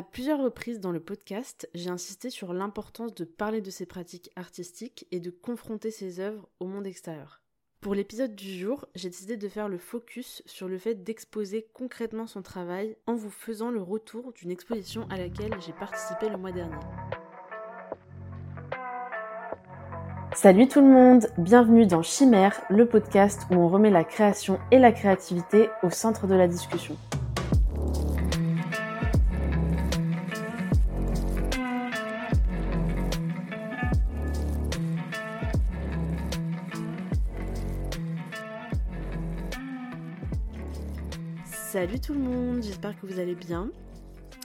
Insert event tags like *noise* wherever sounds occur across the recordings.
À plusieurs reprises dans le podcast, j'ai insisté sur l'importance de parler de ses pratiques artistiques et de confronter ses œuvres au monde extérieur. Pour l'épisode du jour, j'ai décidé de faire le focus sur le fait d'exposer concrètement son travail en vous faisant le retour d'une exposition à laquelle j'ai participé le mois dernier. Salut tout le monde, bienvenue dans Chimère, le podcast où on remet la création et la créativité au centre de la discussion. Salut tout le monde, j'espère que vous allez bien.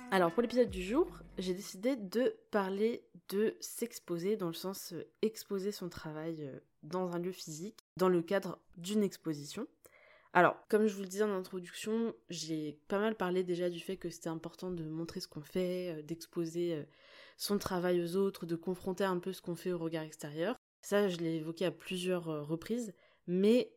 Alors pour l'épisode du jour, j'ai décidé de parler de s'exposer dans le sens euh, exposer son travail euh, dans un lieu physique dans le cadre d'une exposition. Alors, comme je vous le disais en introduction, j'ai pas mal parlé déjà du fait que c'était important de montrer ce qu'on fait, euh, d'exposer son travail aux autres, de confronter un peu ce qu'on fait au regard extérieur. Ça, je l'ai évoqué à plusieurs reprises, mais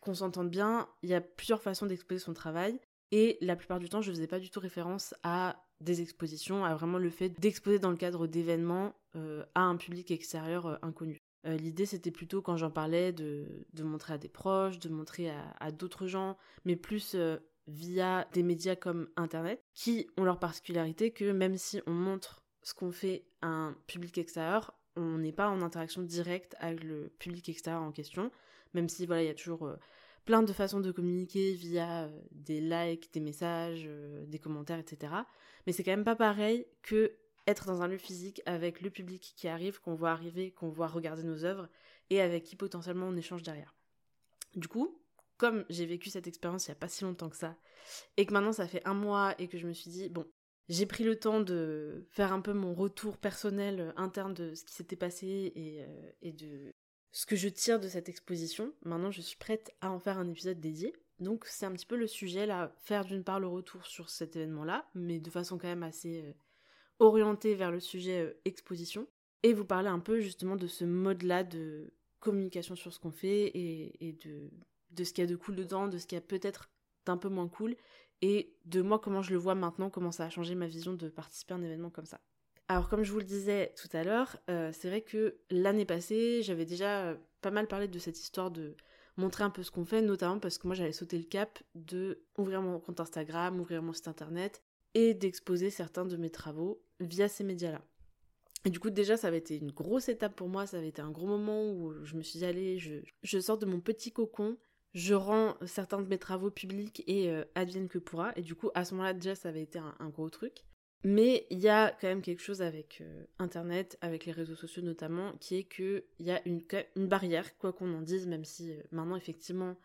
qu'on s'entende bien, il y a plusieurs façons d'exposer son travail. Et la plupart du temps, je faisais pas du tout référence à des expositions, à vraiment le fait d'exposer dans le cadre d'événements euh, à un public extérieur euh, inconnu. Euh, l'idée, c'était plutôt quand j'en parlais de, montrer à des proches, de montrer à, d'autres gens, mais plus via des médias comme Internet, qui ont leur particularité que même si on montre ce qu'on fait à un public extérieur, on n'est pas en interaction directe avec le public extérieur en question, même si voilà, il y a toujours euh, plein de façons de communiquer via euh, des likes, des messages, euh, des commentaires, etc. Mais c'est quand même pas pareil que être dans un lieu physique avec le public qui arrive, qu'on voit arriver, qu'on voit regarder nos œuvres et avec qui potentiellement on échange derrière. Du coup, comme j'ai vécu cette expérience il n'y a pas si longtemps que ça, et que maintenant ça fait un mois et que je me suis dit, bon, j'ai pris le temps de faire un peu mon retour personnel interne de ce qui s'était passé et, et, de ce que je tire de cette exposition. Maintenant, je suis prête à en faire un épisode dédié. Donc, c'est un petit peu le sujet là, faire d'une part le retour sur cet événement-là, mais de façon quand même assez euh, orientée vers le sujet euh, exposition, et vous parler un peu justement de ce mode-là de communication sur ce qu'on fait et, de ce qu'il y a de cool dedans, de ce qu'il y a peut-être d'un peu moins cool, et de moi comment je le vois maintenant, comment ça a changé ma vision de participer à un événement comme ça. Alors comme je vous le disais tout à l'heure, euh, c'est vrai que l'année passée, j'avais déjà euh, pas mal parlé de cette histoire de montrer un peu ce qu'on fait, notamment parce que moi j'avais sauté le cap de ouvrir mon compte Instagram, ouvrir mon site internet et d'exposer certains de mes travaux via ces médias-là. Et du coup déjà ça avait été une grosse étape pour moi, ça avait été un gros moment où je me suis dit allez, je, sors de mon petit cocon, je rends certains de mes travaux publics et euh, advienne que pourra. Et du coup à ce moment-là déjà ça avait été un gros truc. Mais il y a quand même quelque chose avec euh, Internet, avec les réseaux sociaux notamment, qui est qu'il y a une, une, barrière, quoi qu'on en dise, même si euh, maintenant, effectivement,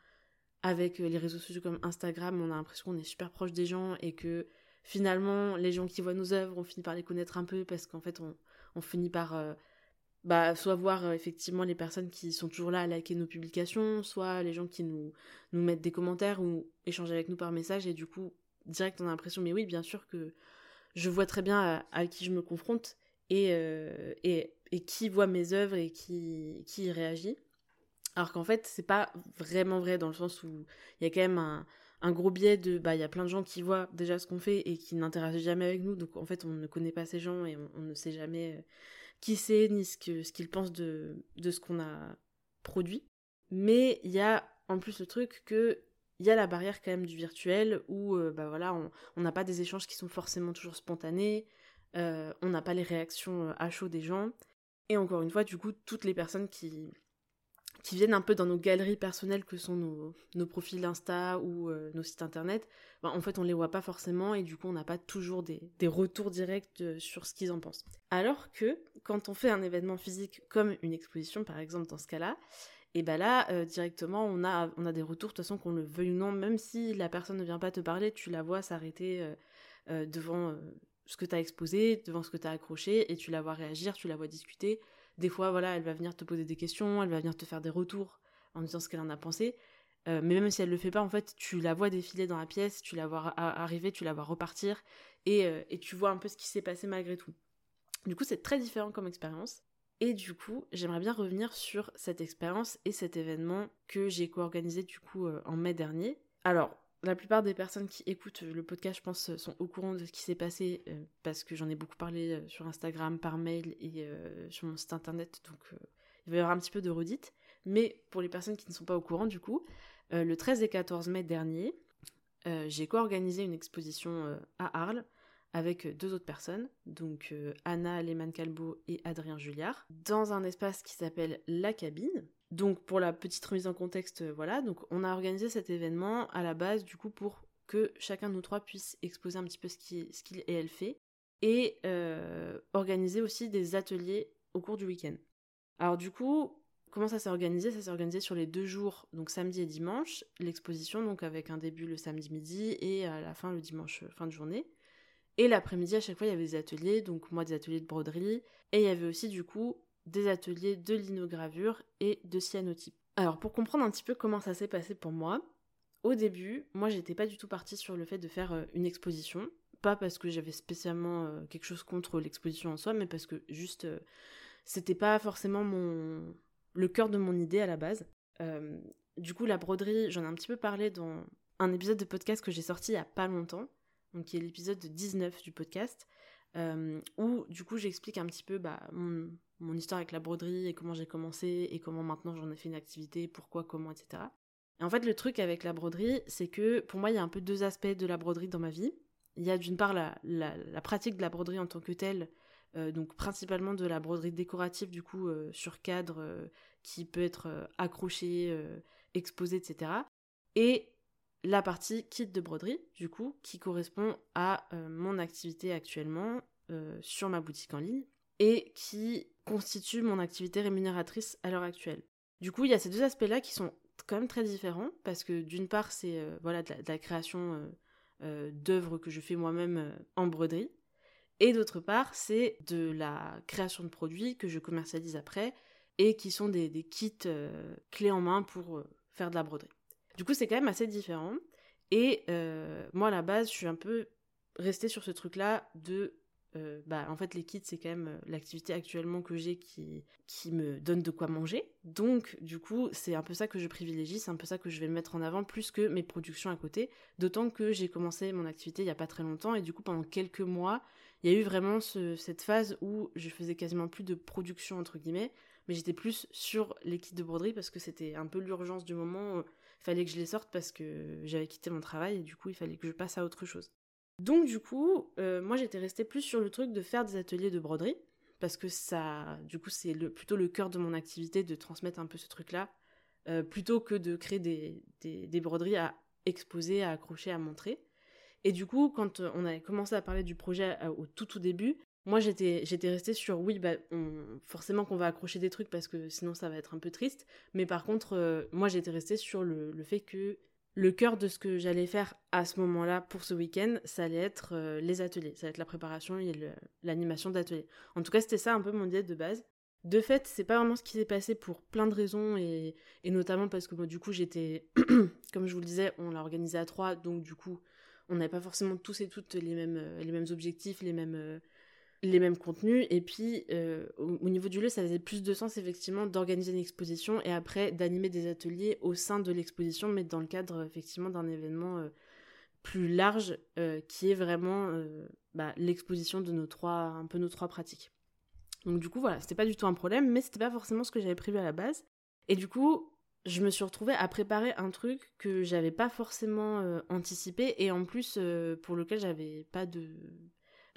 avec les réseaux sociaux comme Instagram, on a l'impression qu'on est super proche des gens et que finalement, les gens qui voient nos œuvres, on finit par les connaître un peu parce qu'en fait, on, on, finit par bah, soit voir effectivement les personnes qui sont toujours là à liker nos publications, soit les gens qui nous, nous mettent des commentaires ou échangent avec nous par message et du coup, direct, on a l'impression, mais oui, bien sûr que je vois très bien à, qui je me confronte euh, et, et, qui voit mes œuvres et qui, qui réagit. Alors qu'en fait, c'est pas vraiment vrai dans le sens où il y a quand même un, gros biais de bah il y a plein de gens qui voient déjà ce qu'on fait et qui n'interagissent jamais avec nous donc en fait on ne connaît pas ces gens et on, ne sait jamais euh, qui c'est ni ce que ce pensent de, de ce qu'on a produit mais il y a en plus le truc que il y a la barrière quand même du virtuel où euh, bah voilà, on n'a pas des échanges qui sont forcément toujours spontanés, euh, on n'a pas les réactions euh, à chaud des gens. Et encore une fois, du coup, toutes les personnes qui, qui viennent un peu dans nos galeries personnelles que sont nos, profils Insta ou nos sites internet, bah, en fait on les voit pas forcément et du coup on n'a pas toujours des, retours directs sur ce qu'ils en pensent. Alors que quand on fait un événement physique comme une exposition par exemple dans ce cas-là, et ben là, euh, directement, on a, des retours, de toute façon, qu'on le veuille ou non, même si la personne ne vient pas te parler, tu la vois s'arrêter euh, euh, devant ce que tu as exposé, devant ce que tu as accroché, et tu la vois réagir, tu la vois discuter. Des fois, voilà, elle va venir te poser des questions, elle va venir te faire des retours en disant ce qu'elle en a pensé. mais même si elle le fait pas, en fait, tu la vois défiler dans la pièce, tu la vois arriver, tu la vois repartir, et, et tu vois un peu ce qui s'est passé malgré tout. Du coup, c'est très différent comme expérience. Et du coup, j'aimerais bien revenir sur cette expérience et cet événement que j'ai co-organisé du coup euh, en mai dernier. Alors, la plupart des personnes qui écoutent le podcast, je pense, sont au courant de ce qui s'est passé parce que j'en ai beaucoup parlé sur Instagram, par mail et sur mon site internet. Donc il va y avoir un petit peu de redite. Mais pour les personnes qui ne sont pas au courant, du coup, le 13 et 14 mai dernier, j'ai co-organisé une exposition à Arles avec deux autres personnes, donc Anna Lehmann-Calbo et Adrien Julliard, dans un espace qui s'appelle La Cabine. Donc pour la petite remise en contexte, voilà, donc on a organisé cet événement à la base du coup pour que chacun de nous trois puisse exposer un petit peu ce qu'il et elle fait, et organiser aussi des ateliers au cours du week-end. Alors du coup, Comment ça s'est organisé? Ça s'est organisé sur les deux jours, donc samedi et dimanche, l'exposition, donc avec un début le samedi midi et à la fin le dimanche fin de journée. Et l'après-midi, à chaque fois, il y avait des ateliers, donc moi des ateliers de broderie, et il y avait aussi du coup des ateliers de linogravure et de cyanotype. Alors pour comprendre un petit peu comment ça s'est passé pour moi, au début, moi j'étais pas du tout partie sur le fait de faire euh, une exposition, pas parce que j'avais spécialement euh, quelque chose contre l'exposition en soi, mais parce que juste euh, c'était pas forcément mon le cœur de mon idée à la base. Du coup, la broderie, j'en ai un petit peu parlé dans un épisode de podcast que j'ai sorti il y a pas longtemps, donc qui est l'épisode 19 du podcast, euh, où du coup j'explique un petit peu bah, mon, histoire avec la broderie et comment j'ai commencé et comment maintenant j'en ai fait une activité, pourquoi, comment, etc. Et en fait, le truc avec la broderie, c'est que pour moi, il y a un peu deux aspects de la broderie dans ma vie. Il y a d'une part la, pratique de la broderie en tant que telle, euh, donc principalement de la broderie décorative du coup euh, sur cadre euh, qui peut être accroché, exposé, etc. Et la partie kit de broderie du coup qui correspond à mon activité actuellement sur ma boutique en ligne et qui constitue mon activité rémunératrice à l'heure actuelle. Du coup, il y a ces deux aspects-là qui sont quand même très différents parce que d'une part, c'est voilà de la création d'œuvres que je fais moi-même en broderie et d'autre part, c'est de la création de produits que je commercialise après et qui sont des, kits euh, clés en main pour euh, faire de la broderie. Du coup, c'est quand même assez différent. Et euh, moi, à la base, je suis un peu restée sur ce truc-là de euh, bah, en fait, les kits, c'est quand même euh, l'activité actuellement que j'ai qui, qui me donne de quoi manger. Donc, du coup, c'est un peu ça que je privilégie, c'est un peu ça que je vais mettre en avant plus que mes productions à côté. D'autant que j'ai commencé mon activité il n'y a pas très longtemps et du coup, pendant quelques mois, il y a eu vraiment cette phase où je faisais quasiment plus de production, entre guillemets, mais j'étais plus sur les kits de broderie parce que c'était un peu l'urgence du moment. Fallait que je les sorte parce que j'avais quitté mon travail et du coup, il fallait que je passe à autre chose. Donc du coup, euh, moi j'étais restée plus sur le truc de faire des ateliers de broderie, parce que ça, du coup, c'est plutôt le cœur de mon activité de transmettre un peu ce truc-là, euh, plutôt que de créer des, des, broderies à exposer, à accrocher, à montrer. Et du coup, quand on avait commencé à parler du projet euh, au tout tout début, moi j'étais j'étais restée sur oui bah forcément qu'on va accrocher des trucs parce que sinon ça va être un peu triste mais par contre moi j'étais restée sur le, le, fait que le cœur de ce que j'allais faire à ce moment-là pour ce week-end, ça allait être euh, les ateliers, ça allait être la préparation et l'animation d'ateliers. En tout cas, c'était ça un peu mon idée de base. De fait, c'est pas vraiment ce qui s'est passé pour plein de raisons et, notamment parce que moi, du coup, j'étais, *clears throat* comme je vous le disais, on l'a organisé à trois, donc du coup, on n'avait pas forcément tous et toutes les mêmes, euh, les mêmes objectifs, les mêmes, euh, les mêmes contenus. Et puis, euh, au, niveau du lieu, ça faisait plus de sens, effectivement, d'organiser une exposition et après d'animer des ateliers au sein de l'exposition, mais dans le cadre, effectivement, d'un événement euh, plus large euh, qui est vraiment bah, l'exposition de nos trois, un peu nos trois pratiques. Donc, du coup, voilà, c'était pas du tout un problème, mais c'était pas forcément ce que j'avais prévu à la base. Et du coup, je me suis retrouvée à préparer un truc que j'avais pas forcément anticipé et en plus pour lequel j'avais pas de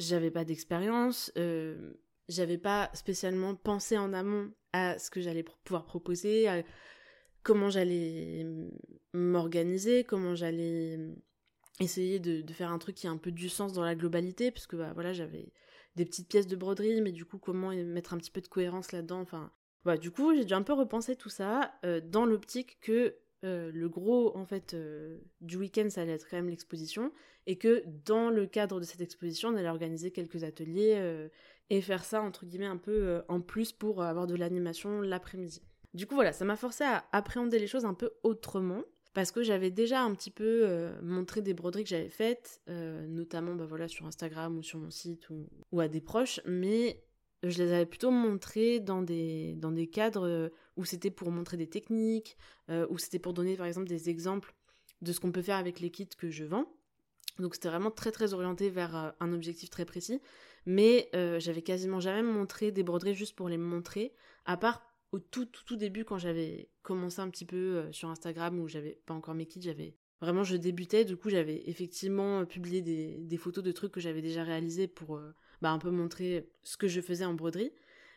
j'avais pas d'expérience, euh, j'avais pas spécialement pensé en amont à ce que j'allais pouvoir proposer, à comment j'allais m'organiser, comment j'allais essayer de, faire un truc qui a un peu du sens dans la globalité, parce que bah, voilà, j'avais des petites pièces de broderie, mais du coup, comment mettre un petit peu de cohérence là-dedans, enfin... Voilà, du coup, j'ai dû un peu repenser tout ça euh, dans l'optique que euh, le gros en fait euh, du week-end ça allait être quand même l'exposition et que dans le cadre de cette exposition on allait organiser quelques ateliers euh, et faire ça entre guillemets un peu en plus pour avoir de l'animation l'après-midi. Du coup voilà, ça m'a forcé à appréhender les choses un peu autrement parce que j'avais déjà un petit peu montré des broderies que j'avais faites, notamment bah, voilà, sur Instagram ou sur mon site ou, ou à des proches, mais je les avais plutôt montrées dans des, dans des cadres où c'était pour montrer des techniques, euh, où c'était pour donner par exemple des exemples de ce qu'on peut faire avec les kits que je vends. Donc c'était vraiment très très orienté vers euh, un objectif très précis. Mais euh, j'avais quasiment jamais montré des broderies juste pour les montrer, à part au tout tout, tout début quand j'avais commencé un petit peu euh, sur Instagram où j'avais pas encore mes kits, j'avais vraiment je débutais, du coup j'avais effectivement publié des, photos de trucs que j'avais déjà réalisés pour bah, un peu montrer ce que je faisais en broderie.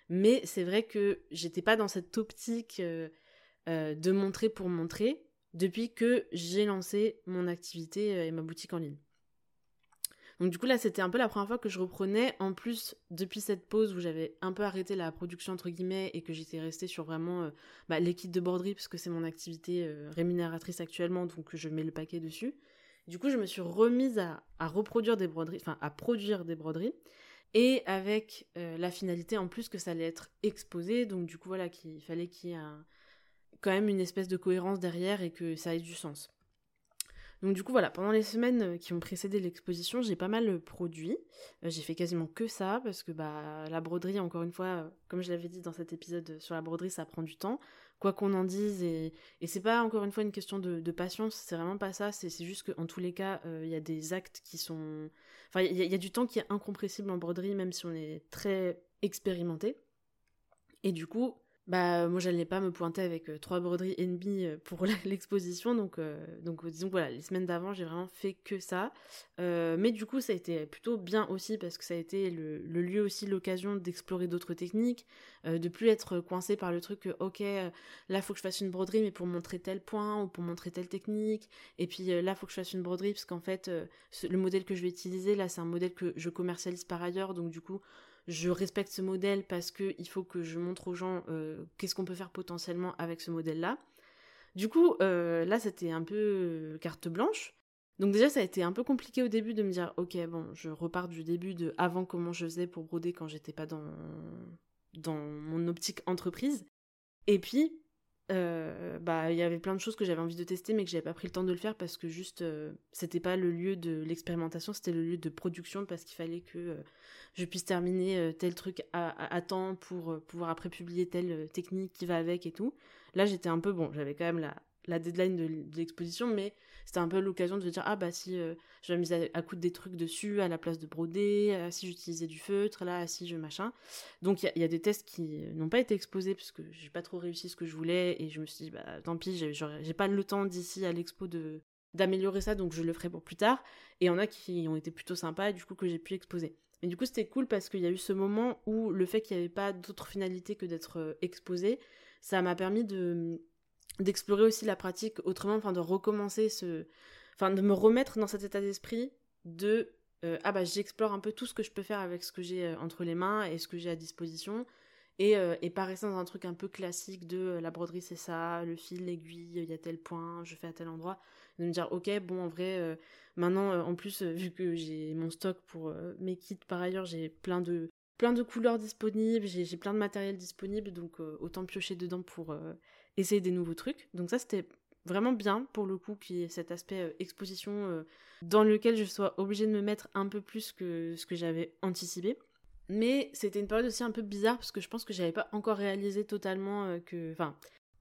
Mais c'est vrai que j'étais pas dans cette optique de montrer pour montrer depuis que j'ai lancé mon activité et ma boutique en ligne. Donc du coup là c'était un peu la première fois que je reprenais. En plus depuis cette pause où j'avais un peu arrêté la production entre guillemets et que j'étais restée sur vraiment euh, bah, les kits de broderie parce que c'est mon activité euh, rémunératrice actuellement donc je mets le paquet dessus. Du coup je me suis remise à, reproduire des broderies, enfin à produire des broderies et avec euh, la finalité en plus que ça allait être exposé donc du coup voilà qu'il fallait qu'il y ait quand même une espèce de cohérence derrière et que ça ait du sens. Donc du coup voilà, pendant les semaines euh, qui ont précédé l'exposition, j'ai pas mal euh, produit. J'ai fait quasiment que ça parce que bah la broderie, encore une fois, comme je l'avais dit dans cet épisode sur la broderie, ça prend du temps. Quoi qu'on en dise, et, c'est pas encore une fois une question de, patience, c'est vraiment pas ça, c'est juste qu'en tous les cas, il y a des actes qui sont... Enfin, il y, a du temps qui est incompressible en broderie, même si on est très expérimenté. Et du coup, bah moi j'allais pas me pointer avec euh, trois broderies NB euh, pour *laughs* l'exposition donc euh, donc disons voilà les semaines d'avant j'ai vraiment fait que ça. Mais du coup ça a été plutôt bien aussi parce que ça a été le, lieu aussi l'occasion d'explorer d'autres techniques de plus être coincé par le truc que ok là faut que je fasse une broderie mais pour montrer tel point ou pour montrer telle technique. Et puis là faut que je fasse une broderie parce qu'en fait le modèle que je vais utiliser là c'est un modèle que je commercialise par ailleurs. Donc du coup je respecte ce modèle parce qu'il faut que je montre aux gens euh, qu'est-ce qu'on peut faire potentiellement avec ce modèle-là. Du coup, euh, là, c'était un peu euh, carte blanche. Donc déjà, ça a été un peu compliqué au début de me dire, ok, bon, je repars du début de avant comment je faisais pour broder quand j'étais pas dans, dans mon optique entreprise. Et puis, euh, bah il y avait plein de choses que j'avais envie de tester mais que j'avais pas pris le temps de le faire parce que juste euh, c'était pas le lieu de l'expérimentation c'était le lieu de production parce qu'il fallait que euh, je puisse terminer tel truc à, temps pour pouvoir après publier telle technique qui va avec et tout. Là j'étais un peu bon j'avais quand même la, la deadline de l'exposition mais c'était un peu l'occasion de se dire ah bah si euh, je vais m'amuser à, coudre des trucs dessus à la place de broder, euh, si j'utilisais du feutre, là, si je machin. Donc il y, a des tests qui n'ont pas été exposés parce que j'ai pas trop réussi ce que je voulais et je me suis dit bah tant pis, j'ai pas le temps d'ici à l'expo de d'améliorer ça donc je le ferai pour plus tard. Et il y en a qui ont été plutôt sympas du coup que j'ai pu exposer. Et du coup c'était cool parce qu'il y a eu ce moment où le fait qu'il n'y avait pas d'autre finalité que d'être euh, exposé, ça m'a permis de d'explorer aussi la pratique autrement, enfin de recommencer ce, enfin de me remettre dans cet état d'esprit de euh, ah bah j'explore un peu tout ce que je peux faire avec ce que j'ai euh, entre les mains et ce que j'ai à disposition. Et, euh, et pas rester dans un truc un peu classique de la broderie c'est ça, le fil, l'aiguille, il y a tel point, je fais à tel endroit, de me dire ok bon en vrai maintenant en plus vu que j'ai mon stock pour mes kits par ailleurs j'ai plein de plein de couleurs disponibles, j'ai plein de matériel disponible donc autant piocher dedans pour essayer des nouveaux trucs. Donc ça, c'était vraiment bien pour le coup qu'il y ait cet aspect euh, exposition euh, dans lequel je sois obligée de me mettre un peu plus que ce que j'avais anticipé. Mais c'était une période aussi un peu bizarre parce que je pense que j'avais pas encore réalisé totalement euh, que. Enfin,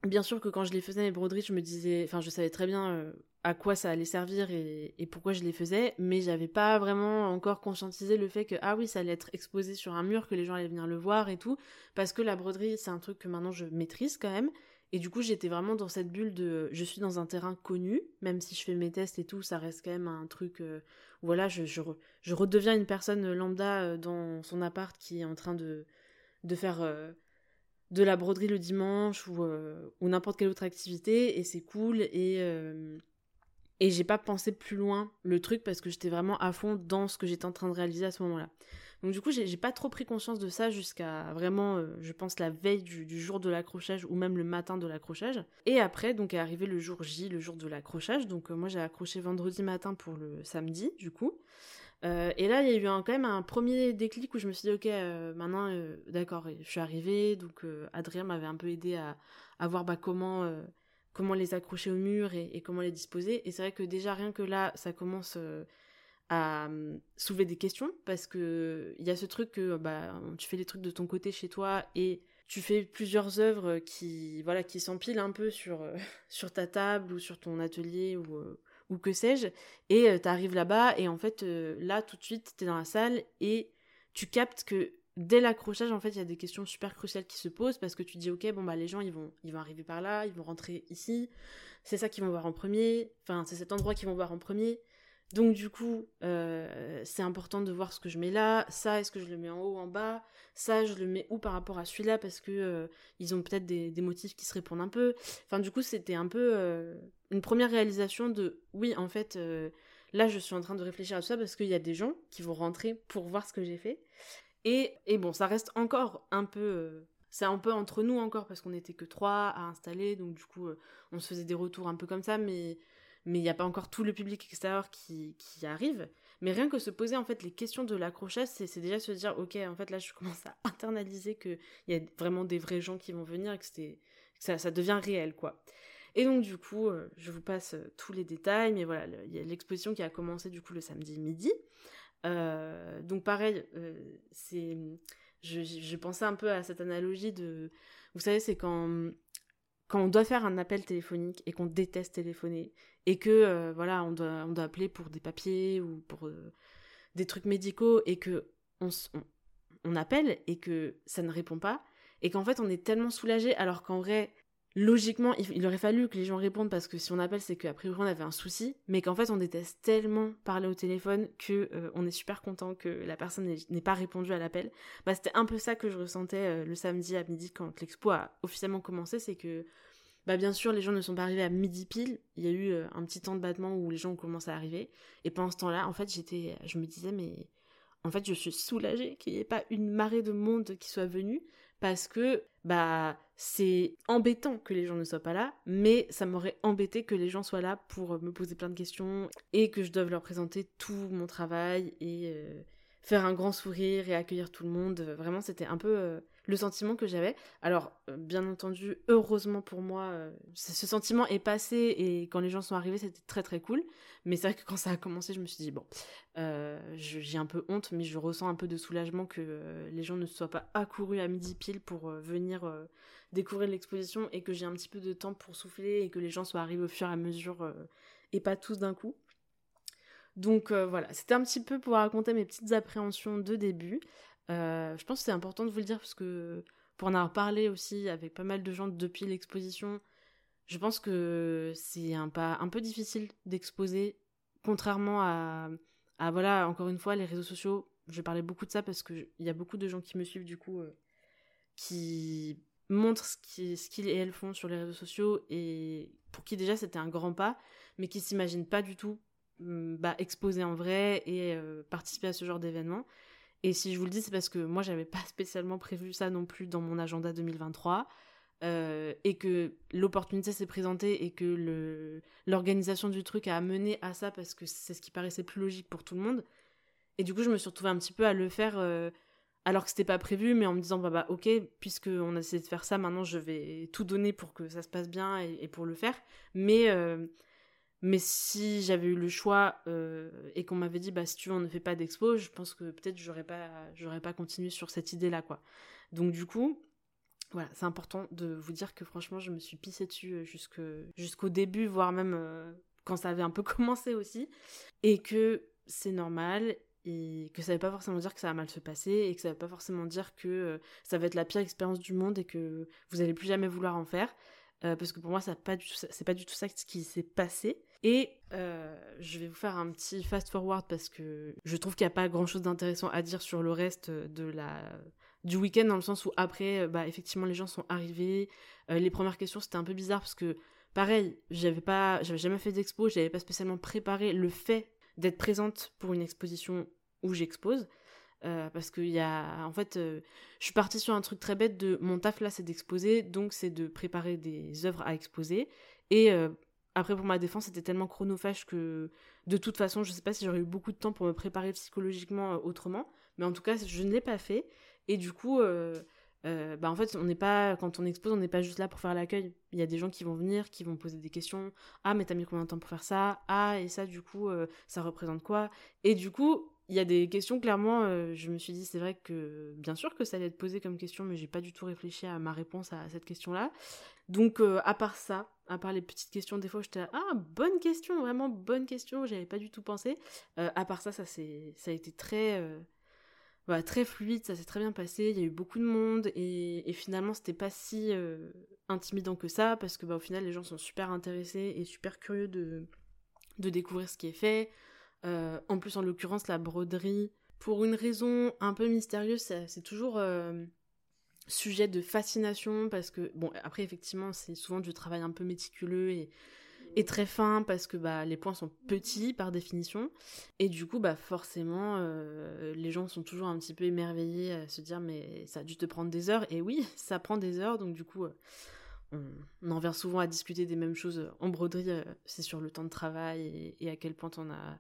bien sûr que quand je les faisais mes broderies, je me disais. Enfin, je savais très bien à quoi ça allait servir et, et pourquoi je les faisais, mais j'avais pas vraiment encore conscientisé le fait que, ah oui, ça allait être exposé sur un mur, que les gens allaient venir le voir et tout. Parce que la broderie, c'est un truc que maintenant je maîtrise quand même. Et du coup, j'étais vraiment dans cette bulle de je suis dans un terrain connu, même si je fais mes tests et tout, ça reste quand même un truc euh, voilà, je, redeviens une personne lambda euh, dans son appart qui est en train de, de faire euh, de la broderie le dimanche ou, ou n'importe quelle autre activité, et c'est cool, et, et j'ai pas pensé plus loin le truc parce que j'étais vraiment à fond dans ce que j'étais en train de réaliser à ce moment-là. Donc du coup, j'ai pas trop pris conscience de ça jusqu'à vraiment, euh, je pense, la veille du, jour de l'accrochage ou même le matin de l'accrochage. Et après, donc est arrivé le jour J, le jour de l'accrochage. Donc euh, moi, j'ai accroché vendredi matin pour le samedi, du coup. Euh, et là, il y a eu quand même un premier déclic où je me suis dit, ok, maintenant, d'accord, je suis arrivée. Donc Adrien m'avait un peu aidé à, voir bah, comment comment les accrocher au mur et, et comment les disposer. Et c'est vrai que déjà rien que là, ça commence à hum, soulever des questions parce que il y a ce truc que bah tu fais des trucs de ton côté chez toi et tu fais plusieurs œuvres qui voilà qui s'empilent un peu sur euh, *laughs* sur ta table ou sur ton atelier ou euh, ou que sais-je, et tu arrives là-bas, et en fait, là, tout de suite, tu es dans la salle, et tu captes que dès l'accrochage, en fait, il y a des questions super cruciales qui se posent, parce que tu dis, ok, bon, bah, les gens, ils vont, ils vont arriver par là, ils vont rentrer ici, c'est ça qu'ils vont voir en premier, enfin, c'est cet endroit qu'ils vont voir en premier, donc du coup, euh, c'est important de voir ce que je mets là. Ça, est-ce que je le mets en haut, en bas? Ça, je le mets où par rapport à celui-là? Parce que euh, ils ont peut-être des, motifs qui se répondent un peu. Enfin, du coup, c'était un peu euh, une première réalisation de oui, en fait, là, je suis en train de réfléchir à tout ça parce qu'il y a des gens qui vont rentrer pour voir ce que j'ai fait. Et, et bon, ça reste encore un peu c'est un peu entre nous encore parce qu'on n'était que trois à installer, donc du coup on se faisait des retours un peu comme ça, mais mais il n'y a pas encore tout le public extérieur qui, qui, arrive. Mais rien que se poser en fait les questions de l'accrochage, c'est déjà se dire ok en fait là je commence à *laughs* internaliser qu'il y a vraiment des vrais gens qui vont venir et que, ça, ça devient réel quoi. Et donc du coup, euh, je vous passe euh, tous les détails, mais voilà, il y a l'exposition qui a commencé du coup le samedi midi. Euh, donc pareil, c'est, je, je, pensais un peu à cette analogie de, vous savez, c'est quand quand on doit faire un appel téléphonique et qu'on déteste téléphoner et que euh, voilà on doit on doit appeler pour des papiers ou pour euh, des trucs médicaux et que on, on, appelle et que ça ne répond pas et qu'en fait on est tellement soulagé alors qu'en vrai logiquement il, aurait fallu que les gens répondent parce que si on appelle c'est qu'a priori on avait un souci mais qu'en fait on déteste tellement parler au téléphone que euh, on est super content que la personne n'ait pas répondu à l'appel. Bah c'était un peu ça que je ressentais le samedi à midi quand l'expo a officiellement commencé c'est que bah bien sûr les gens ne sont pas arrivés à midi pile. Il y a eu euh, un petit temps de battement où les gens ont commencé à arriver. Et pendant ce temps-là en fait j'étais je me disais mais en fait je suis soulagée qu'il n'y ait pas une marée de monde qui soit venue parce que bah c'est embêtant que les gens ne soient pas là mais ça m'aurait embêté que les gens soient là pour me poser plein de questions et que je doive leur présenter tout mon travail et euh, faire un grand sourire et accueillir tout le monde. Vraiment c'était un peu euh, le sentiment que j'avais. Alors, euh, bien entendu, heureusement pour moi, euh, ce sentiment est passé et quand les gens sont arrivés, c'était très très cool. Mais c'est vrai que quand ça a commencé, je me suis dit, bon, euh, j'ai un peu honte, mais je ressens un peu de soulagement que les gens ne soient pas accourus à midi pile pour venir découvrir l'exposition et que j'ai un petit peu de temps pour souffler et que les gens soient arrivés au fur et à mesure et pas tous d'un coup. Donc voilà, c'était un petit peu pour raconter mes petites appréhensions de début. Euh, je pense que c'est important de vous le dire parce que pour en avoir parlé aussi avec pas mal de gens depuis l'exposition, je pense que c'est un pas un peu difficile d'exposer, contrairement à, voilà, encore une fois, les réseaux sociaux. Je parlais beaucoup de ça parce qu'il y a beaucoup de gens qui me suivent du coup, euh, qui montrent ce qu'ils et elles font sur les réseaux sociaux et pour qui déjà c'était un grand pas, mais qui s'imaginent pas du tout mm, bah, exposer en vrai et euh, participer à ce genre d'événement. Et si je vous le dis, c'est parce que moi, j'avais pas *laughs* spécialement prévu ça non plus dans mon agenda 2023. Euh, et que l'opportunité s'est présentée et que l'organisation du truc a amené à ça parce que c'est ce qui paraissait plus logique pour tout le monde. Et du coup, je me suis retrouvée un petit peu à le faire euh, alors que c'était pas prévu, mais en me disant, bah, bah ok, puisqu'on a essayé de faire ça, maintenant je vais tout donner pour que ça se passe bien et, pour le faire. Mais euh, mais si j'avais eu le choix euh, et qu'on m'avait dit, bah, si tu veux, on ne fait pas d'expo, je pense que peut-être j'aurais pas, j'aurais pas continué sur cette idée-là, quoi. Donc, du coup, voilà, c'est important de vous dire que franchement, je me suis pissée dessus euh, jusqu'au début, voire même euh, quand ça avait un peu *laughs* commencé aussi. Et que c'est normal et que ça veut pas forcément dire que ça va mal se passer et que ça veut pas forcément dire que ça va être la pire expérience du monde et que vous allez plus jamais vouloir en faire. parce que pour moi, c'est pas, pas du tout ça qui s'est passé. Et euh, je vais vous faire un petit fast forward parce que je trouve qu'il n'y a pas grand chose d'intéressant à dire sur le reste de la du week-end dans le sens où après bah effectivement les gens sont arrivés. Euh, les premières questions c'était un peu bizarre parce que pareil j'avais pas jamais fait d'expo j'avais pas spécialement préparé le fait d'être présente pour une exposition où j'expose. Euh, parce qu'il y a en fait je suis partie sur un truc très bête de mon taf là c'est d'exposer donc c'est de préparer des œuvres à exposer. Et après, pour ma défense, c'était tellement chronophage que de toute façon, je sais pas si j'aurais eu beaucoup de temps pour me préparer psychologiquement euh, autrement. Mais en tout cas, je ne l'ai pas fait. Et du coup, euh, euh, bah en fait, on n'est pas, quand on expose, on n'est pas juste là pour faire l'accueil. Il y a des gens qui vont venir, qui vont poser des questions. Ah, mais t'as mis combien de temps pour faire ça? Ah, et ça, du coup, ça représente quoi? Et du coup, il y a des questions, clairement, je me suis dit, c'est vrai que bien sûr que ça allait être posé comme question, mais j'ai pas du tout réfléchi à ma réponse à cette question-là. Donc, à part ça, À part les petites questions, des fois, j'étais ah, bonne question, vraiment bonne question, j'avais pas du tout pensé. à part ça, ça, ça a été très, très fluide, ça s'est très bien passé, il y a eu beaucoup de monde, et, finalement, c'était pas si intimidant que ça, parce que bah, au final, les gens sont super intéressés et super curieux de, de découvrir ce qui est fait. en plus, en l'occurrence, la broderie, pour une raison un peu mystérieuse, c'est toujours sujet de fascination parce que bon après effectivement c'est souvent du travail un peu méticuleux et, très fin parce que bah les points sont petits par définition. Et du coup bah forcément euh, les gens sont toujours un petit peu émerveillés à se dire mais ça a dû te prendre des heures. Et oui *laughs* ça prend des heures. Donc du coup euh, on, en vient souvent à discuter des mêmes choses en broderie euh, c'est sur le temps de travail et, à quel point t'en as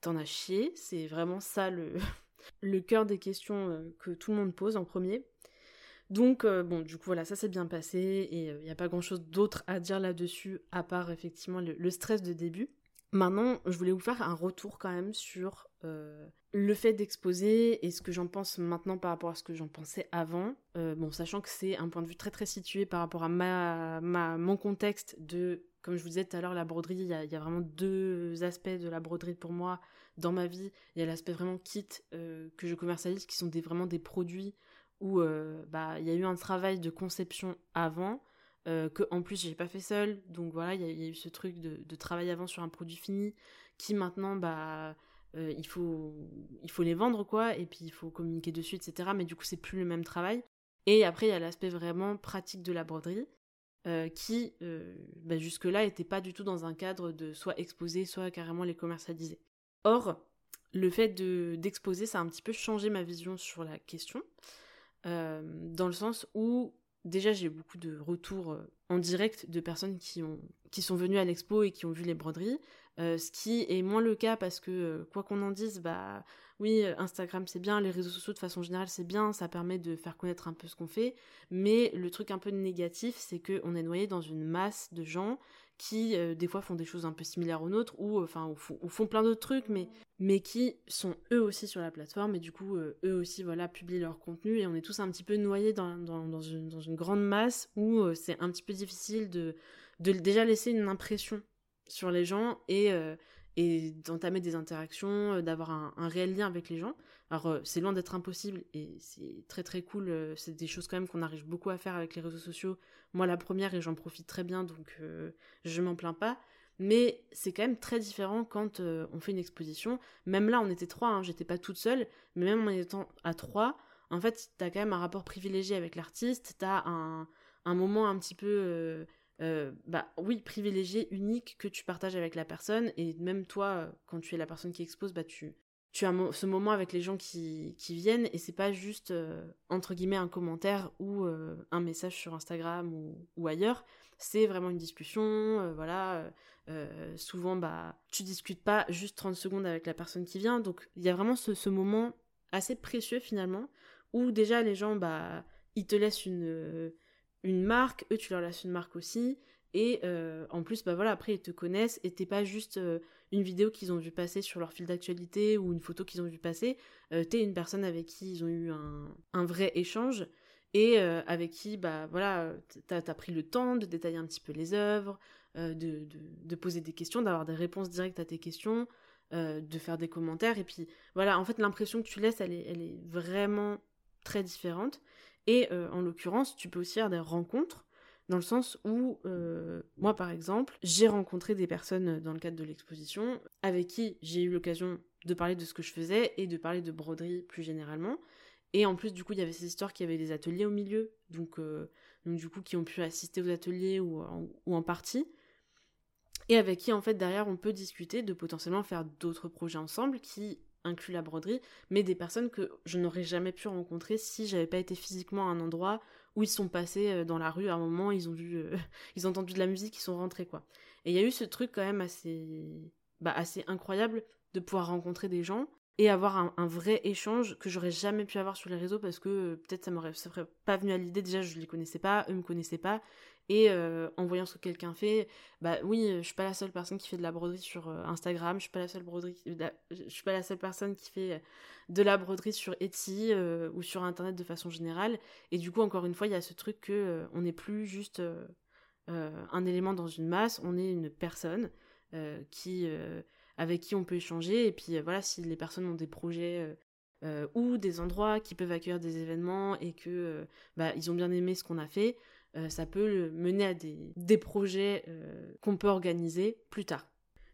t'en as chié. C'est vraiment ça le *laughs* le cœur des questions que tout le monde pose en premier donc, euh, bon, du coup, voilà, ça s'est bien passé et il euh, n'y a pas grand chose d'autre à dire là-dessus, à part effectivement le, stress de début. Maintenant, je voulais vous faire un retour quand même sur euh, le fait d'exposer et ce que j'en pense maintenant par rapport à ce que j'en pensais avant. bon, sachant que c'est un point de vue très très situé par rapport à mon contexte de, comme je vous disais tout à l'heure, la broderie, il y, a, vraiment deux aspects de la broderie pour moi dans ma vie. Il y a l'aspect vraiment kit que je commercialise, qui sont vraiment des produits où euh, bah il y a eu un travail de conception avant euh, que en plus j'ai pas fait seul donc voilà il y, a eu ce truc de, travail avant sur un produit fini qui maintenant bah euh, il faut il faut les vendre quoi et puis il faut communiquer dessus etc mais du coup c'est plus le même travail. Et après il y a l'aspect vraiment pratique de la broderie qui bah, jusque là était pas du tout dans un cadre de soit exposer soit carrément les commercialiser. Or le fait de d'exposer ça a un petit peu changé ma vision sur la question euh, dans le sens où déjà j'ai beaucoup de retours euh, en direct de personnes qui, ont, qui sont venues à l'expo et qui ont vu les broderies, euh, ce qui est moins le cas parce que quoi qu'on en dise, bah oui, Instagram c'est bien, les réseaux sociaux de façon générale c'est bien, ça permet de faire connaître un peu ce qu'on fait, mais le truc un peu négatif c'est qu'on est noyé dans une masse de gens qui euh, des fois font des choses un peu similaires aux nôtres ou euh, enfin ou, font plein d'autres trucs mais qui sont eux aussi sur la plateforme et du coup euh, eux aussi voilà publient leur contenu et on est tous un petit peu noyés dans, une, grande masse où c'est un petit peu difficile de déjà laisser une impression sur les gens et et d'entamer des interactions, d'avoir un, réel lien avec les gens. Alors c'est loin d'être impossible et c'est très très cool, c'est des choses quand même qu'on arrive beaucoup à faire avec les réseaux sociaux moi, la première, et j'en profite très bien, donc euh, je m'en plains pas. Mais c'est quand même très différent quand euh, on fait une exposition. Même là, on était trois, hein, j'étais pas toute seule, mais même en étant à trois, en fait, t'as quand même un rapport privilégié avec l'artiste, t'as un, un moment un petit peu, euh, bah oui, privilégié, unique, que tu partages avec la personne. Et même toi, quand tu es la personne qui expose, bah tu, tu as ce moment avec les gens qui, qui viennent. Et c'est pas juste euh, entre guillemets un commentaire ou euh, un message sur Instagram ou, ou ailleurs. C'est vraiment une discussion euh, voilà souvent bah tu discutes pas juste 30 secondes avec la personne qui vient. Donc il y a vraiment ce, ce, moment assez précieux finalement où déjà les gens bah ils te laissent une une marque eux tu leur laisses une marque aussi et en plus bah voilà après ils te connaissent et t'es pas juste une vidéo qu'ils ont vu passer sur leur fil d'actualité ou une photo qu'ils ont vu passer, euh, t'es une personne avec qui ils ont eu un, vrai échange et euh, avec qui, bah voilà, t'as as pris le temps de détailler un petit peu les œuvres, euh, de, de, poser des questions, d'avoir des réponses directes à tes questions, de faire des commentaires. Et puis voilà, en fait, l'impression que tu laisses, elle est vraiment très différente. Et en l'occurrence, tu peux aussi faire des rencontres dans le sens où, euh, moi par exemple, j'ai rencontré des personnes dans le cadre de l'exposition avec qui j'ai eu l'occasion de parler de ce que je faisais et de parler de broderie plus généralement. Et en plus, du coup, il y avait ces histoires qui avaient des ateliers au milieu, donc, euh, donc du coup, qui ont pu assister aux ateliers ou ou en partie. Et avec qui, en fait, derrière, on peut discuter de potentiellement faire d'autres projets ensemble qui incluent la broderie, mais des personnes que je n'aurais jamais pu rencontrer si j'avais pas été physiquement à un endroit où ils sont passés euh, dans la rue à un moment, ils ont vu, euh, *laughs* ils ont entendu de la musique, ils sont rentrés quoi. Et il y a eu ce truc quand même assez, bah, assez incroyable de pouvoir rencontrer des gens et avoir un, vrai échange que j'aurais jamais pu avoir sur les réseaux parce que euh, peut-être ça m'aurait serait pas venu à l'idée. Déjà je les connaissais pas eux me connaissaient pas. Et en voyant ce que quelqu'un fait bah oui je suis pas la seule personne qui fait de la broderie sur Instagram. Je suis pas la seule broderie je suis pas la seule personne qui fait de la broderie sur Etsy euh, ou sur internet de façon générale. Et du coup encore une fois il y a ce truc que euh, on n'est plus juste un élément dans une masse, on est une personne qui, avec qui on peut échanger. Et puis voilà, si les personnes ont des projets ou des endroits qui peuvent accueillir des événements et que bah, ils ont bien aimé ce qu'on a fait, ça peut mener à des, des projets qu'on peut organiser plus tard.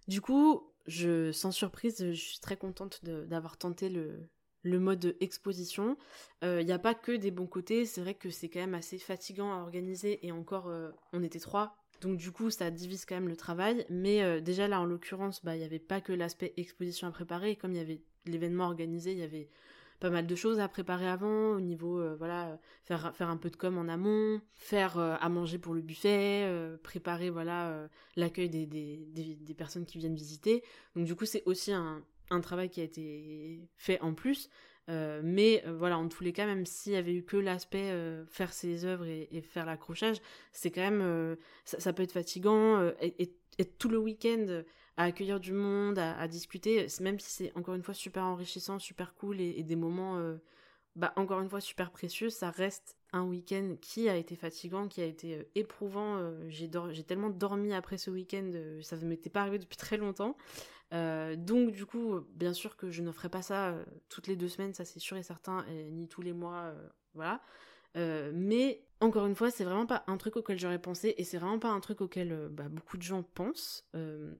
Du coup, je, sans surprise, je suis très contente d'avoir tenté le, le mode exposition. Il euh, n'y a pas que des bons côtés, c'est vrai que c'est quand même assez fatigant à organiser et encore euh, on était trois. Donc du coup ça divise quand même le travail, mais euh, déjà là en l'occurrence bah, il n'y avait pas que l'aspect exposition à préparer, comme il y avait l'événement organisé, il y avait pas mal de choses à préparer avant au niveau voilà faire faire un peu de com en amont faire à manger pour le buffet préparer voilà l'accueil des, des, des, personnes qui viennent visiter. Donc du coup c'est aussi un, un travail qui a été fait en plus. Euh, mais euh, voilà, en tous les cas, même s'il y avait eu que l'aspect euh, faire ses œuvres et, faire l'accrochage, c'est quand même, ça, peut être fatigant. Et, tout le week-end à accueillir du monde, à, discuter, même si c'est encore une fois super enrichissant, super cool et, des moments, bah, encore une fois, super précieux, ça reste un week-end qui a été fatigant, qui a été éprouvant. j'ai tellement dormi après ce week-end, ça ne m'était pas arrivé depuis très longtemps. Euh, donc du coup, bien sûr que je ne ferai pas ça euh, toutes les deux semaines, ça c'est sûr et certain, ni tous les mois, euh, voilà. mais encore une fois, c'est vraiment pas un truc auquel j'aurais pensé et c'est vraiment pas un truc auquel bah, beaucoup de gens pensent.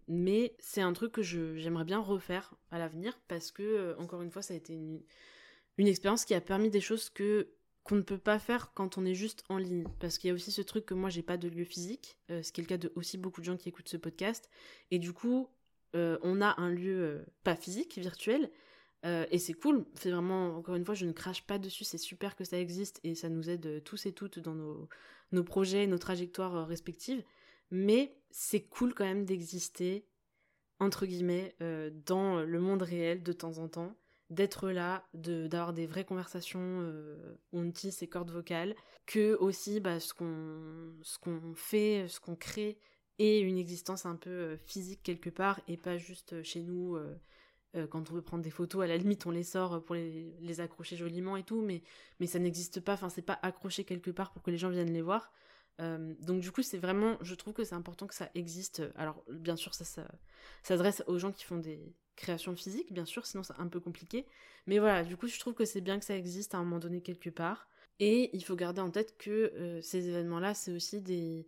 mais c'est un truc que j'aimerais bien refaire à l'avenir parce que encore une fois, ça a été une, une expérience qui a permis des choses que qu'on ne peut pas faire quand on est juste en ligne. Parce qu'il y a aussi ce truc que moi j'ai pas de lieu physique, ce qui est le cas de aussi beaucoup de gens qui écoutent ce podcast. Et du coup, euh, on a un lieu euh, pas physique, virtuel, euh, et c'est cool. C'est vraiment, encore une fois, je ne crache pas dessus, c'est super que ça existe et ça nous aide tous et toutes dans nos, nos projets, nos trajectoires respectives. Mais c'est cool quand même d'exister, entre guillemets, dans le monde réel de temps en temps, d'être là, d'avoir des vraies conversations on utilise ses cordes vocales, que aussi bah, ce qu'on fait, ce qu'on crée et une existence un peu euh, physique quelque part et pas juste euh, chez nous euh, quand on veut prendre des photos à la limite on les sort pour les, accrocher joliment et tout mais mais ça n'existe pas enfin c'est pas accroché quelque part pour que les gens viennent les voir. Donc du coup c'est vraiment je trouve que c'est important que ça existe. Alors bien sûr ça, ça s'adresse aux gens qui font des créations physiques bien sûr sinon c'est un peu compliqué. Mais voilà du coup je trouve que c'est bien que ça existe à un moment donné quelque part. Et il faut garder en tête que ces événements là c'est aussi des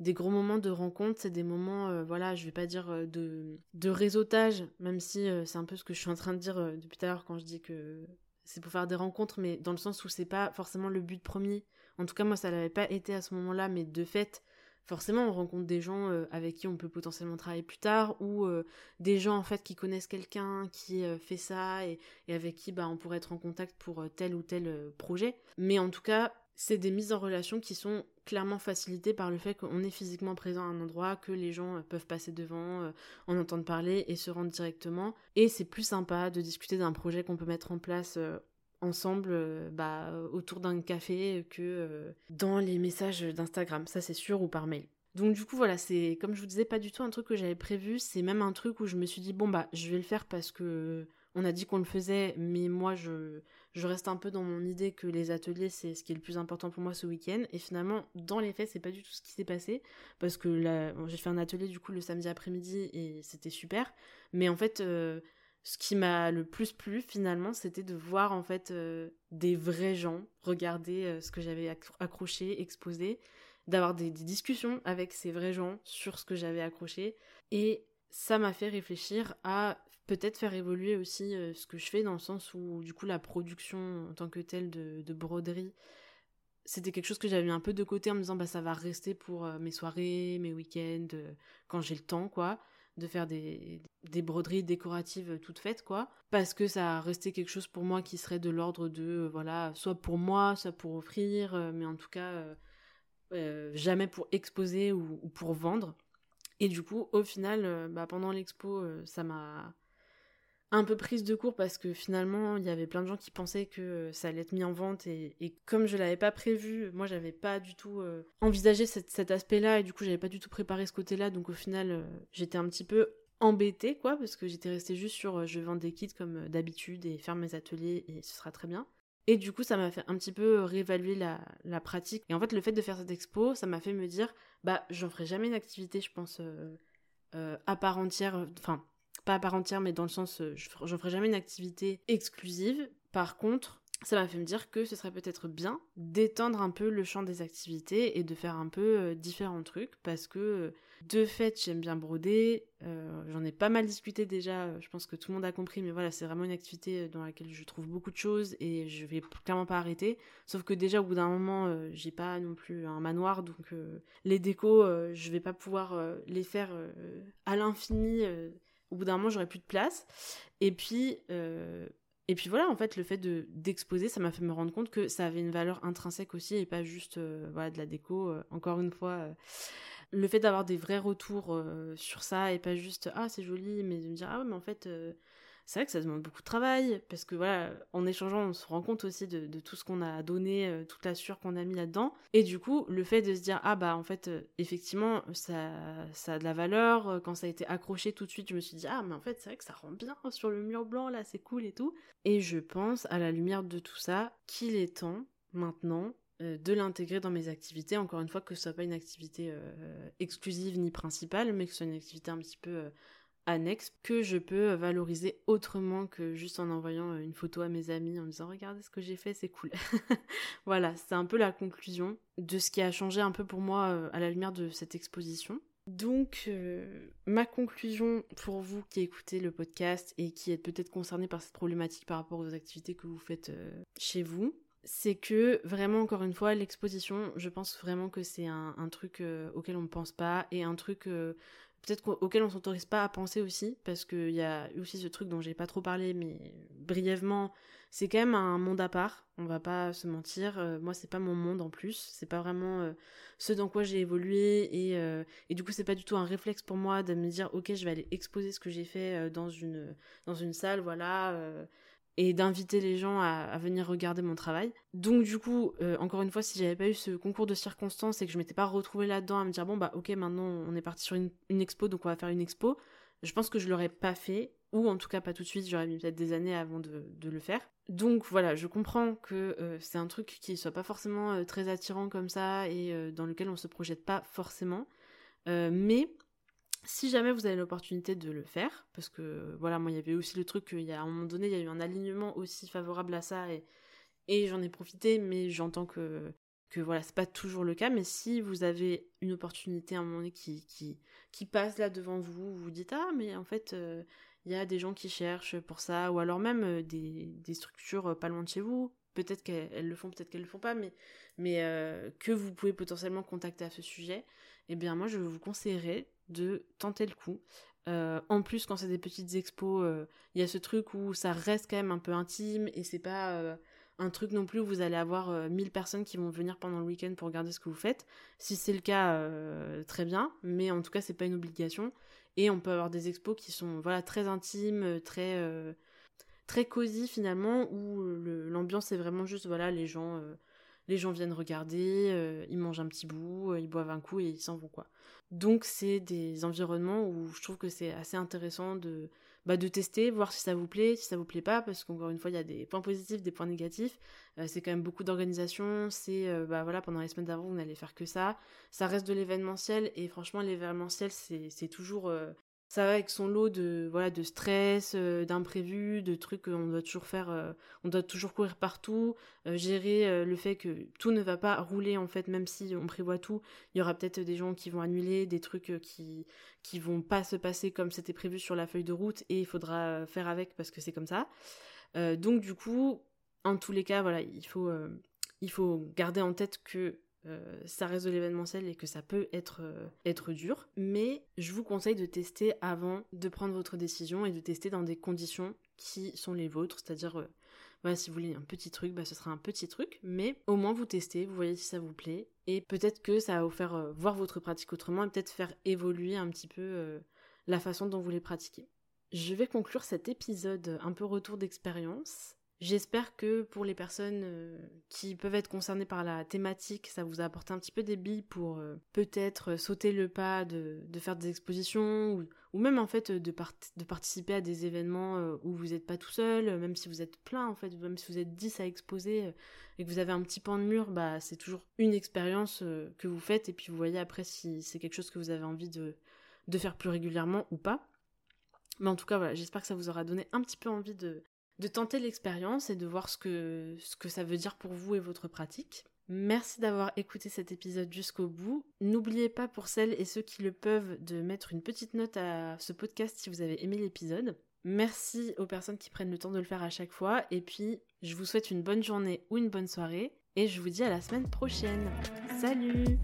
des gros moments de rencontre, c'est des moments, euh, voilà, je vais pas dire euh, de, de réseautage, même si euh, c'est un peu ce que je suis en train de dire depuis tout à l'heure quand je dis que c'est pour faire des rencontres, mais dans le sens où c'est pas forcément le but premier. En tout cas, moi, ça l'avait pas été à ce moment-là, mais de fait, forcément, on rencontre des gens avec qui on peut potentiellement travailler plus tard, ou des gens en fait qui connaissent quelqu'un qui fait ça et, et, avec qui bah, on pourrait être en contact pour tel ou tel projet. Mais en tout cas, c'est des mises en relation qui sont clairement facilitées par le fait qu'on est physiquement présent à un endroit, que les gens euh, peuvent passer devant, euh, en entendre parler et se rendre directement. Et c'est plus sympa de discuter d'un projet qu'on peut mettre en place euh, ensemble bah, autour d'un café que dans les messages d'Instagram, ça c'est sûr, ou par mail. Donc du coup voilà, c'est comme je vous disais pas du tout un truc que j'avais prévu, c'est même un truc où je me suis dit bon bah je vais le faire parce que on a dit qu'on le faisait, mais moi je reste un peu dans mon idée que les ateliers c'est ce qui est le plus important pour moi ce week-end. Et finalement dans les faits c'est pas du tout ce qui s'est passé. Parce que j'ai fait un atelier du coup le samedi après-midi et c'était super. Mais en fait euh, ce qui m'a le plus plu finalement c'était de voir en fait euh, des vrais gens regarder euh, ce que j'avais accroché exposé. D'avoir des discussions avec ces vrais gens sur ce que j'avais accroché. Et ça m'a fait réfléchir à peut-être faire évoluer aussi euh, ce que je fais dans le sens où du coup la production en tant que telle de, broderie c'était quelque chose que j'avais un peu de côté en me disant bah ça va rester pour euh, mes soirées, mes week-ends, euh, quand j'ai le temps quoi, de faire des, des, broderies décoratives toutes faites quoi, parce que ça a resté quelque chose pour moi qui serait de l'ordre de voilà soit pour moi, soit pour offrir, mais en tout cas jamais pour exposer ou, ou, pour vendre. Et du coup au final bah, pendant l'expo ça m'a un peu prise de court parce que finalement il y avait plein de gens qui pensaient que ça allait être mis en vente et, comme je l'avais pas prévu, moi j'avais pas du tout euh, envisagé cet, aspect-là et du coup j'avais pas du tout préparé ce côté-là donc au final euh, j'étais un petit peu embêtée quoi parce que j'étais restée juste sur euh, je vends des kits comme d'habitude et faire mes ateliers et ce sera très bien. Et du coup, ça m'a fait un petit peu réévaluer la, pratique. Et en fait, le fait de faire cette expo, ça m'a fait me dire, bah, j'en ferai jamais une activité, je pense, euh, euh, à part entière. Enfin, pas à part entière, mais dans le sens, j'en ferai jamais une activité exclusive. Par contre, ça m'a fait me dire que ce serait peut-être bien d'étendre un peu le champ des activités et de faire un peu euh, différents trucs parce que euh, de fait j'aime bien broder, euh, j'en ai pas mal discuté déjà, je pense que tout le monde a compris mais voilà c'est vraiment une activité dans laquelle je trouve beaucoup de choses et je vais clairement pas arrêter sauf que déjà au bout d'un moment j'ai pas non plus un manoir donc les décos je vais pas pouvoir les faire à l'infini au bout d'un moment j'aurai plus de place et puis et puis voilà, en fait, le fait de d'exposer, ça m'a fait me rendre compte que ça avait une valeur intrinsèque aussi et pas juste euh, de la déco. Euh, encore une fois, euh, le fait d'avoir des vrais retours sur ça et pas juste ah c'est joli, mais de me dire ah mais en fait c'est vrai que ça demande beaucoup de travail parce que voilà, en échangeant, on se rend compte aussi de, tout ce qu'on a donné, euh, toute la sueur qu'on a mis là-dedans. Et du coup, le fait de se dire ah bah en fait euh, effectivement ça ça a de la valeur. Euh, quand ça a été accroché tout de suite, je me suis dit ah mais en fait c'est vrai que ça rend bien sur le mur blanc là, c'est cool et tout. Et je pense à la lumière de tout ça qu'il est temps maintenant de l'intégrer dans mes activités. Encore une fois, que ce soit pas une activité exclusive ni principale, mais que ce soit une activité un petit peu annexe que je peux valoriser autrement que juste en envoyant une photo à mes amis en disant regardez ce que j'ai fait, c'est cool. *laughs* voilà, c'est un peu la conclusion de ce qui a changé un peu pour moi euh, à la lumière de cette exposition. Donc, euh, ma conclusion pour vous qui écoutez le podcast et qui êtes peut-être concerné par cette problématique par rapport aux activités que vous faites euh, chez vous, c'est que vraiment, encore une fois, l'exposition, je pense vraiment que c'est un, truc auquel on ne pense pas et un truc peut-être auquel on s'autorise pas à penser aussi, parce qu'il y a aussi ce truc dont j'ai pas trop parlé, mais brièvement, c'est quand même un monde à part, on va pas se mentir, euh, moi c'est pas mon monde en plus, c'est pas vraiment euh, ce dans quoi j'ai évolué, et, euh, et du coup c'est pas du tout un réflexe pour moi de me dire ok je vais aller exposer ce que j'ai fait dans, une, dans une salle, voilà, et d'inviter les gens à, venir regarder mon travail. Donc du coup, euh, encore une fois, si j'avais pas eu ce concours de circonstances et que je m'étais pas retrouvée là-dedans à me dire bon bah ok maintenant on est parti sur une, expo donc on va faire une expo, je pense que je l'aurais pas fait ou en tout cas pas tout de suite, j'aurais mis peut-être des années avant de, le faire. Donc voilà, je comprends que euh, c'est un truc qui soit pas forcément euh, très attirant comme ça et dans lequel on se projette pas forcément, mais si jamais vous avez l'opportunité de le faire, parce que voilà, moi il y avait aussi le truc qu'il y a un moment donné, il y a eu un alignement aussi favorable à ça et, j'en ai profité, mais j'entends que, que voilà, c'est pas toujours le cas, mais si vous avez une opportunité à un moment donné qui, passe là devant vous, vous vous dites ah mais en fait euh, il y a des gens qui cherchent pour ça, ou alors même euh, des, structures euh, pas loin de chez vous, peut-être qu'elles le font, peut-être qu'elles le font pas, mais, mais que vous pouvez potentiellement contacter à ce sujet, eh bien moi je vous conseillerais de tenter le coup. Euh, en plus, quand c'est des petites expos, euh, il y a ce truc où ça reste quand même un peu intime et c'est pas euh, un truc non plus où vous allez avoir 1000 personnes qui vont venir pendant le week-end pour regarder ce que vous faites. Si c'est le cas, très bien, mais en tout cas, c'est pas une obligation. Et on peut avoir des expos qui sont voilà très intimes, très très cosy finalement, où l'ambiance est vraiment juste voilà les gens les gens viennent regarder, ils mangent un petit bout, ils boivent un coup et ils s'en vont quoi. Donc c'est des environnements où je trouve que c'est assez intéressant de, bah, tester, voir si ça vous plaît, si ça vous plaît pas, parce qu'encore une fois il y a des points positifs, des points négatifs. Euh, c'est quand même beaucoup d'organisation. C'est euh, bah voilà pendant les semaines d'avant vous n'allez faire que ça. Ça reste de l'événementiel et franchement l'événementiel c'est toujours euh, ça va avec son lot de voilà de stress, euh, d'imprévus, de trucs qu'on doit toujours faire, euh, on doit toujours courir partout, euh, gérer le fait que tout ne va pas rouler en fait, même si on prévoit tout, il y aura peut-être des gens qui vont annuler, des trucs qui qui vont pas se passer comme c'était prévu sur la feuille de route et il faudra faire avec parce que c'est comme ça. donc du coup, en tous les cas, voilà, il faut il faut garder en tête que euh, ça reste de l'événementiel et que ça peut être, euh, être dur. Mais je vous conseille de tester avant de prendre votre décision et de tester dans des conditions qui sont les vôtres. C'est-à-dire, euh, si vous voulez un petit truc, bah, ce sera un petit truc. Mais au moins vous testez, vous voyez si ça vous plaît. Et peut-être que ça va vous faire voir votre pratique autrement et peut-être faire évoluer un petit peu la façon dont vous les pratiquez. Je vais conclure cet épisode un peu retour d'expérience J'espère que pour les personnes euh, qui peuvent être concernées par la thématique, ça vous a apporté un petit peu des billes pour euh, peut-être sauter le pas de, faire des expositions ou, même en fait de, participer à des événements euh, où vous n'êtes pas tout seul, même si vous êtes plein en fait, même si vous êtes 10 à exposer et que vous avez un petit pan de mur, bah c'est toujours une expérience que vous faites et puis vous voyez après si c'est quelque chose que vous avez envie de, de faire plus régulièrement ou pas. Mais en tout cas, voilà, j'espère que ça vous aura donné un petit peu envie de, de tenter l'expérience et de voir ce que, ce que ça veut dire pour vous et votre pratique. Merci d'avoir écouté cet épisode jusqu'au bout. N'oubliez pas pour celles et ceux qui le peuvent de mettre une petite note à ce podcast si vous avez aimé l'épisode. Merci aux personnes qui prennent le temps de le faire à chaque fois. Et puis, je vous souhaite une bonne journée ou une bonne soirée. Et je vous dis à la semaine prochaine. Salut